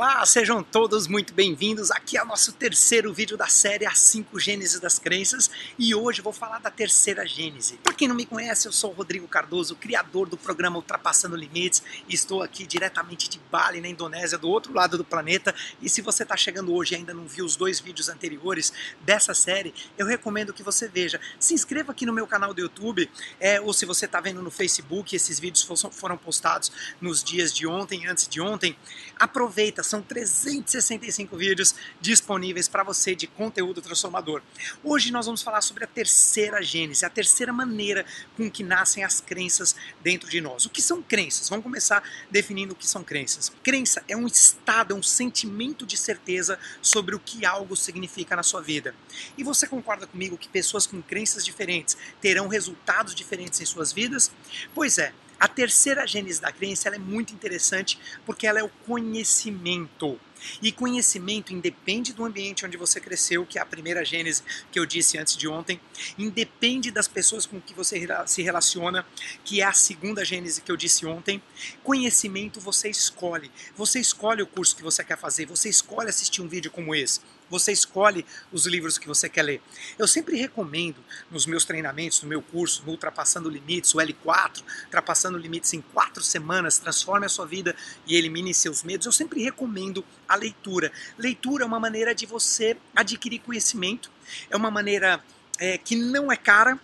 Olá, sejam todos muito bem-vindos. Aqui é o nosso terceiro vídeo da série As 5 Gênesis das Crenças e hoje vou falar da terceira Gênese. Para quem não me conhece, eu sou o Rodrigo Cardoso, criador do programa Ultrapassando Limites e estou aqui diretamente de Bali, na Indonésia, do outro lado do planeta. E se você está chegando hoje e ainda não viu os dois vídeos anteriores dessa série, eu recomendo que você veja. Se inscreva aqui no meu canal do YouTube é, ou se você está vendo no Facebook, esses vídeos foram postados nos dias de ontem, antes de ontem. Aproveita são 365 vídeos disponíveis para você de conteúdo transformador. Hoje nós vamos falar sobre a terceira gênese, a terceira maneira com que nascem as crenças dentro de nós. O que são crenças? Vamos começar definindo o que são crenças. Crença é um estado, é um sentimento de certeza sobre o que algo significa na sua vida. E você concorda comigo que pessoas com crenças diferentes terão resultados diferentes em suas vidas? Pois é, a terceira gênese da crença é muito interessante porque ela é o conhecimento. E conhecimento independe do ambiente onde você cresceu, que é a primeira gênese que eu disse antes de ontem, independe das pessoas com que você se relaciona, que é a segunda gênese que eu disse ontem. Conhecimento você escolhe. Você escolhe o curso que você quer fazer, você escolhe assistir um vídeo como esse. Você escolhe os livros que você quer ler. Eu sempre recomendo nos meus treinamentos, no meu curso, no Ultrapassando Limites, o L4, Ultrapassando Limites em quatro semanas, transforme a sua vida e elimine seus medos. Eu sempre recomendo a leitura. Leitura é uma maneira de você adquirir conhecimento, é uma maneira é, que não é cara,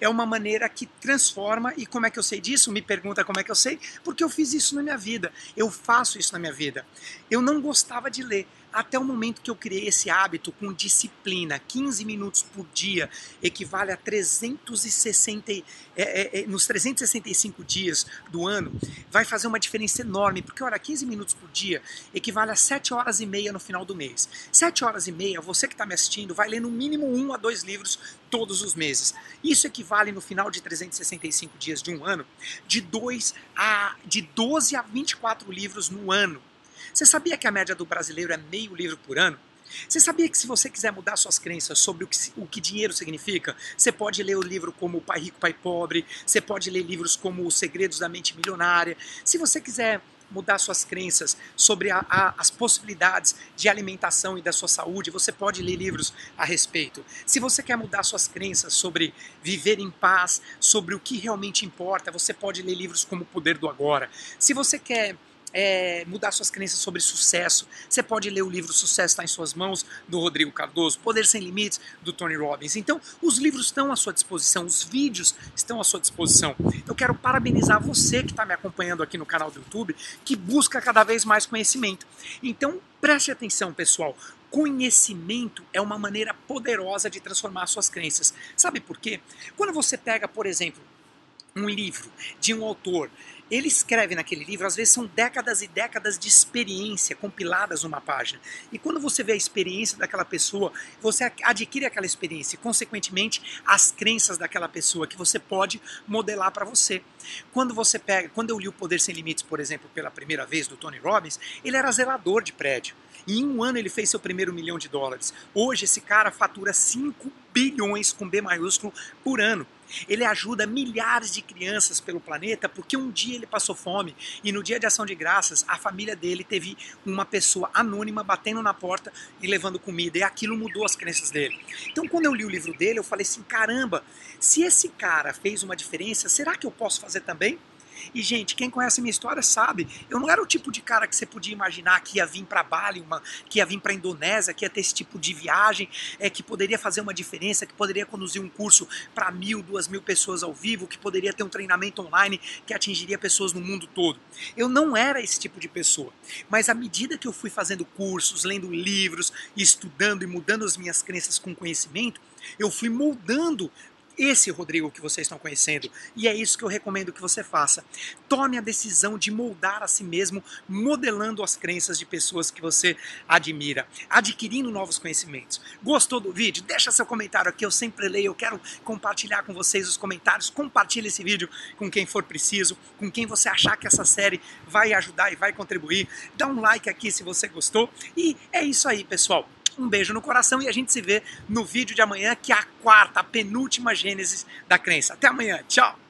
é uma maneira que transforma. E como é que eu sei disso? Me pergunta como é que eu sei? Porque eu fiz isso na minha vida. Eu faço isso na minha vida. Eu não gostava de ler até o momento que eu criei esse hábito com disciplina, 15 minutos por dia equivale a 360, é, é, é, nos 365 dias do ano, vai fazer uma diferença enorme, porque olha, 15 minutos por dia equivale a 7 horas e meia no final do mês. 7 horas e meia, você que está me assistindo, vai ler no mínimo um a dois livros todos os meses. Isso equivale no final de 365 dias de um ano, de, dois a, de 12 a 24 livros no ano. Você sabia que a média do brasileiro é meio livro por ano? Você sabia que se você quiser mudar suas crenças sobre o que, o que, dinheiro significa, você pode ler o livro como Pai Rico, Pai Pobre, você pode ler livros como Os Segredos da Mente Milionária. Se você quiser mudar suas crenças sobre a, a, as possibilidades de alimentação e da sua saúde, você pode ler livros a respeito. Se você quer mudar suas crenças sobre viver em paz, sobre o que realmente importa, você pode ler livros como O Poder do Agora. Se você quer é, mudar suas crenças sobre sucesso. Você pode ler o livro Sucesso está em suas mãos, do Rodrigo Cardoso, Poder Sem Limites, do Tony Robbins. Então, os livros estão à sua disposição, os vídeos estão à sua disposição. Eu quero parabenizar você que está me acompanhando aqui no canal do YouTube, que busca cada vez mais conhecimento. Então, preste atenção, pessoal. Conhecimento é uma maneira poderosa de transformar suas crenças. Sabe por quê? Quando você pega, por exemplo, um livro de um autor ele escreve naquele livro, às vezes são décadas e décadas de experiência compiladas numa página. E quando você vê a experiência daquela pessoa, você adquire aquela experiência e, consequentemente, as crenças daquela pessoa que você pode modelar para você. Quando você pega, quando eu li o Poder Sem Limites, por exemplo, pela primeira vez do Tony Robbins, ele era zelador de prédio. E em um ano ele fez seu primeiro milhão de dólares. Hoje esse cara fatura 5 bilhões com B maiúsculo por ano. Ele ajuda milhares de crianças pelo planeta porque um dia ele passou fome e no dia de ação de graças a família dele teve uma pessoa anônima batendo na porta e levando comida e aquilo mudou as crenças dele. Então quando eu li o livro dele eu falei assim, caramba, se esse cara fez uma diferença, será que eu posso fazer também? E, gente, quem conhece minha história sabe, eu não era o tipo de cara que você podia imaginar que ia vir para Bali, uma, que ia vir para Indonésia, que ia ter esse tipo de viagem, é, que poderia fazer uma diferença, que poderia conduzir um curso para mil, duas mil pessoas ao vivo, que poderia ter um treinamento online que atingiria pessoas no mundo todo. Eu não era esse tipo de pessoa. Mas à medida que eu fui fazendo cursos, lendo livros, estudando e mudando as minhas crenças com conhecimento, eu fui moldando esse Rodrigo que vocês estão conhecendo. E é isso que eu recomendo que você faça. Tome a decisão de moldar a si mesmo, modelando as crenças de pessoas que você admira, adquirindo novos conhecimentos. Gostou do vídeo? Deixa seu comentário aqui, eu sempre leio, eu quero compartilhar com vocês os comentários. Compartilhe esse vídeo com quem for preciso, com quem você achar que essa série vai ajudar e vai contribuir. Dá um like aqui se você gostou. E é isso aí, pessoal. Um beijo no coração e a gente se vê no vídeo de amanhã, que é a quarta, a penúltima Gênesis da crença. Até amanhã. Tchau!